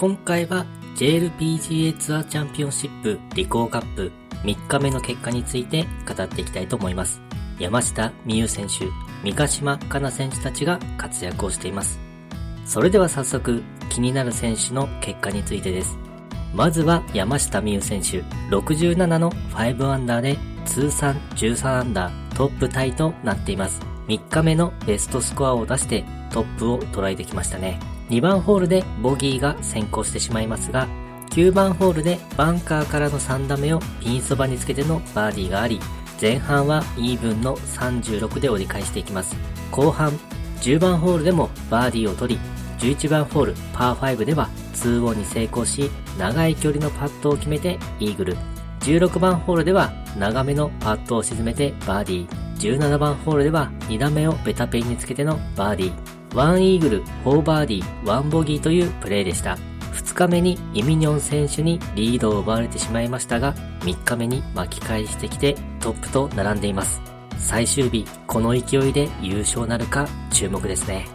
今回は JLPGA ツアーチャンピオンシップリコーカップ3日目の結果について語っていきたいと思います。山下美優選手、三ヶ島かな選手たちが活躍をしています。それでは早速、気になる選手の結果についてです。まずは山下美優選手、67の5アンダーで通算13アンダートップタイとなっています。3日目のベストスコアを出してトップを捉えてきましたね。2番ホールでボギーが先行してしまいますが、9番ホールでバンカーからの3打目をピンそばにつけてのバーディーがあり、前半はイーブンの36で折り返していきます。後半、10番ホールでもバーディーを取り、11番ホールパー5では2オンに成功し、長い距離のパットを決めてイーグル。16番ホールでは長めのパットを沈めてバーディー。17番ホールでは2打目をベタピンにつけてのバーディー。1イーグル、4バーディー、1ボギーというプレーでした。2日目にイミニョン選手にリードを奪われてしまいましたが、3日目に巻き返してきてトップと並んでいます。最終日、この勢いで優勝なるか注目ですね。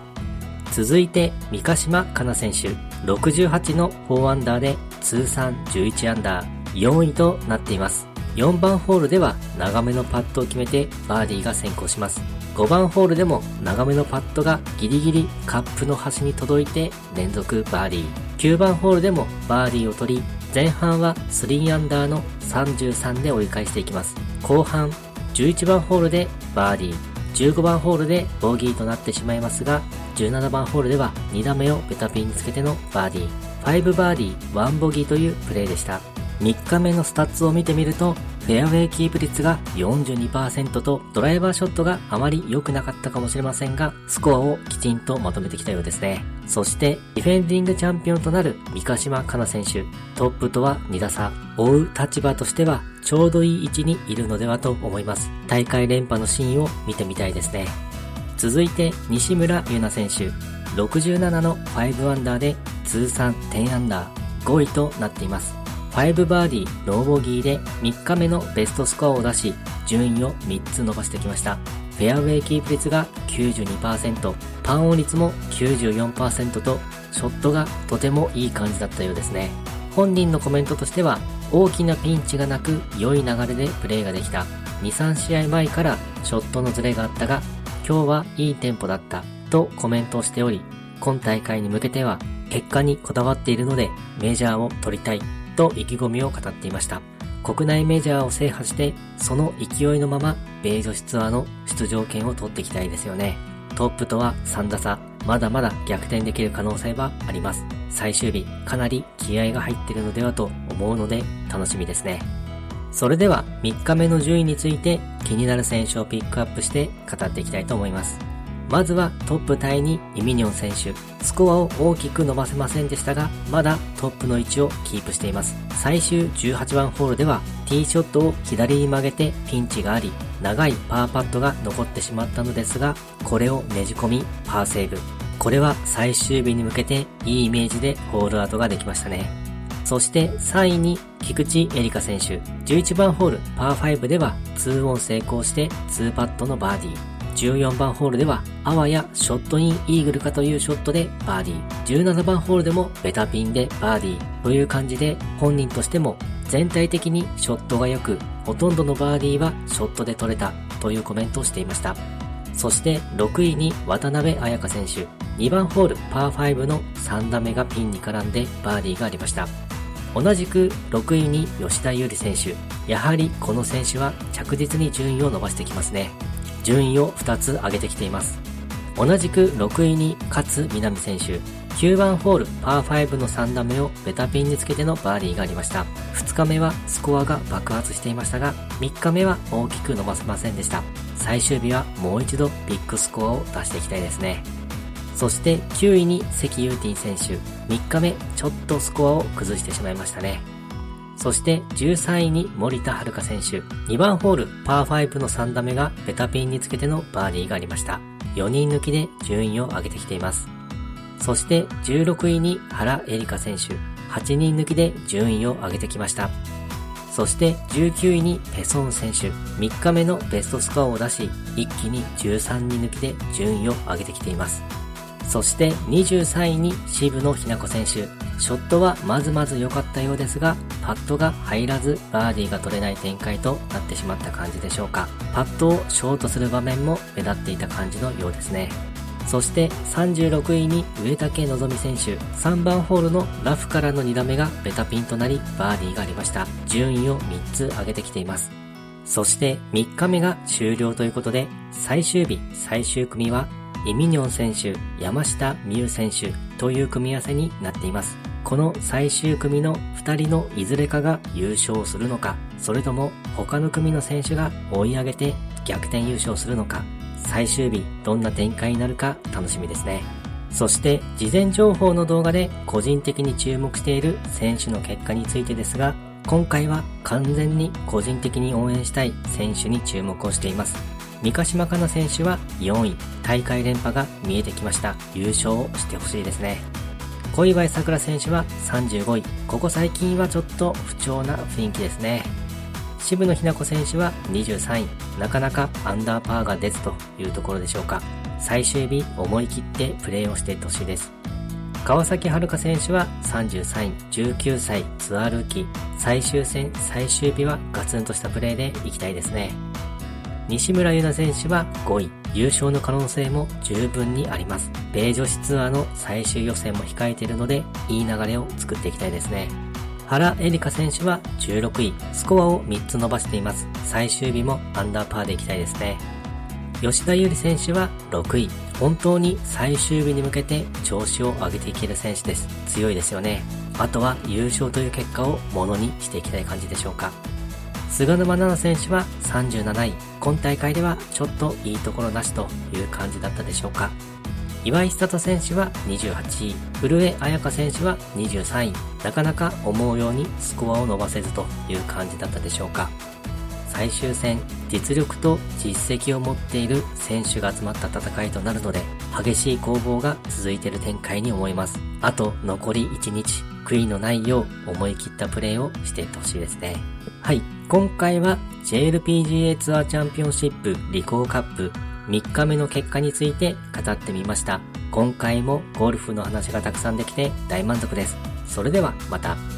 続いて、三ヶ島かな選手、68の4アンダーで通算11アンダー、4位となっています。4番ホールでは長めのパットを決めてバーディーが先行します。5番ホールでも長めのパットがギリギリカップの端に届いて連続バーディー。9番ホールでもバーディーを取り、前半は3アンダーの33で折り返していきます。後半、11番ホールでバーディー、15番ホールでボギーとなってしまいますが、17番ホールでは2打目をベタピンにつけてのバーディー、5バーディー、1ボギーというプレーでした。3日目のスタッツを見てみると、フェアウェイキープ率が42%とドライバーショットがあまり良くなかったかもしれませんが、スコアをきちんとまとめてきたようですね。そして、ディフェンディングチャンピオンとなる三ヶ島かな選手、トップとは2打差、追う立場としてはちょうどいい位置にいるのではと思います。大会連覇のシーンを見てみたいですね。続いて、西村優奈選手、67の5アンダーで通算10アンダー、5位となっています。5バーディー、ノーボギーで3日目のベストスコアを出し、順位を3つ伸ばしてきました。フェアウェイキープ率が92%、パンオン率も94%と、ショットがとてもいい感じだったようですね。本人のコメントとしては、大きなピンチがなく良い流れでプレーができた。2、3試合前からショットのズレがあったが、今日はいいテンポだったとコメントをしており、今大会に向けては結果にこだわっているのでメジャーを取りたいと意気込みを語っていました。国内メジャーを制覇して、その勢いのまま、米女子ツアーの出場権を取っていきたいですよね。トップとは3打差、まだまだ逆転できる可能性はあります。最終日、かなり気合が入ってるのではと思うので、楽しみですね。それでは、3日目の順位について気になる選手をピックアップして語っていきたいと思います。まずはトップタイにイミニョン選手。スコアを大きく伸ばせませんでしたが、まだトップの位置をキープしています。最終18番ホールでは、ティーショットを左に曲げてピンチがあり、長いパーパットが残ってしまったのですが、これをねじ込み、パーセーブ。これは最終日に向けていいイメージでホールアウトができましたね。そして3位に菊池エリカ選手。11番ホールパー5では2オン成功して2パットのバーディー。14番ホールでは、あわやショットインイーグルかというショットでバーディー。17番ホールでもベタピンでバーディー。という感じで、本人としても全体的にショットが良く、ほとんどのバーディーはショットで取れたというコメントをしていました。そして6位に渡辺彩香選手。2番ホールパー5の3打目がピンに絡んでバーディーがありました。同じく6位に吉田優里選手。やはりこの選手は着実に順位を伸ばしてきますね。順位を2つ上げてきています。同じく6位に勝みなみ選手。9番ホールパー5の3打目をベタピンにつけてのバーディーがありました。2日目はスコアが爆発していましたが、3日目は大きく伸ばせませんでした。最終日はもう一度ビッグスコアを出していきたいですね。そして9位に関ユーティン選手。3日目ちょっとスコアを崩してしまいましたね。そして13位に森田遥選手。2番ホール、パー5の3打目がベタピンにつけてのバーディーがありました。4人抜きで順位を上げてきています。そして16位に原エリカ選手。8人抜きで順位を上げてきました。そして19位にペソン選手。3日目のベストスコアを出し、一気に13人抜きで順位を上げてきています。そして23位に渋野日向子選手。ショットはまずまず良かったようですが、パットが入らずバーディーが取れない展開となってしまった感じでしょうか。パットをショートする場面も目立っていた感じのようですね。そして36位に上竹希選手。3番ホールのラフからの2打目がベタピンとなりバーディーがありました。順位を3つ上げてきています。そして3日目が終了ということで、最終日、最終組はイミニョン選手、山下美夢選手という組み合わせになっています。この最終組の2人のいずれかが優勝するのか、それとも他の組の選手が追い上げて逆転優勝するのか、最終日どんな展開になるか楽しみですね。そして事前情報の動画で個人的に注目している選手の結果についてですが、今回は完全に個人的に応援したい選手に注目をしています。三ヶ島かな選手は4位、大会連覇が見えてきました。優勝をしてほしいですね。小祝さくら選手は35位。ここ最近はちょっと不調な雰囲気ですね。渋野日向子選手は23位。なかなかアンダーパーが出ずというところでしょうか。最終日思い切ってプレーをしていってほしいです。川崎遥選手は33位、19歳、ツアールーキー。最終戦、最終日はガツンとしたプレーで行きたいですね。西村優奈選手は5位。優勝の可能性も十分にあります。米女子ツアーの最終予選も控えているので、いい流れを作っていきたいですね。原エリカ選手は16位。スコアを3つ伸ばしています。最終日もアンダーパーでいきたいですね。吉田優里選手は6位。本当に最終日に向けて調子を上げていける選手です。強いですよね。あとは優勝という結果をものにしていきたい感じでしょうか。菅沼菜々選手は37位。今大会ではちょっといいところなしという感じだったでしょうか。岩井千里選手は28位。古江彩佳選手は23位。なかなか思うようにスコアを伸ばせずという感じだったでしょうか。最終戦、実力と実績を持っている選手が集まった戦いとなるので、激しい攻防が続いている展開に思います。あと残り1日、悔いのないよう思い切ったプレーをしていってほしいですね。はい。今回は JLPGA ツアーチャンピオンシップリコーカップ3日目の結果について語ってみました。今回もゴルフの話がたくさんできて大満足です。それではまた。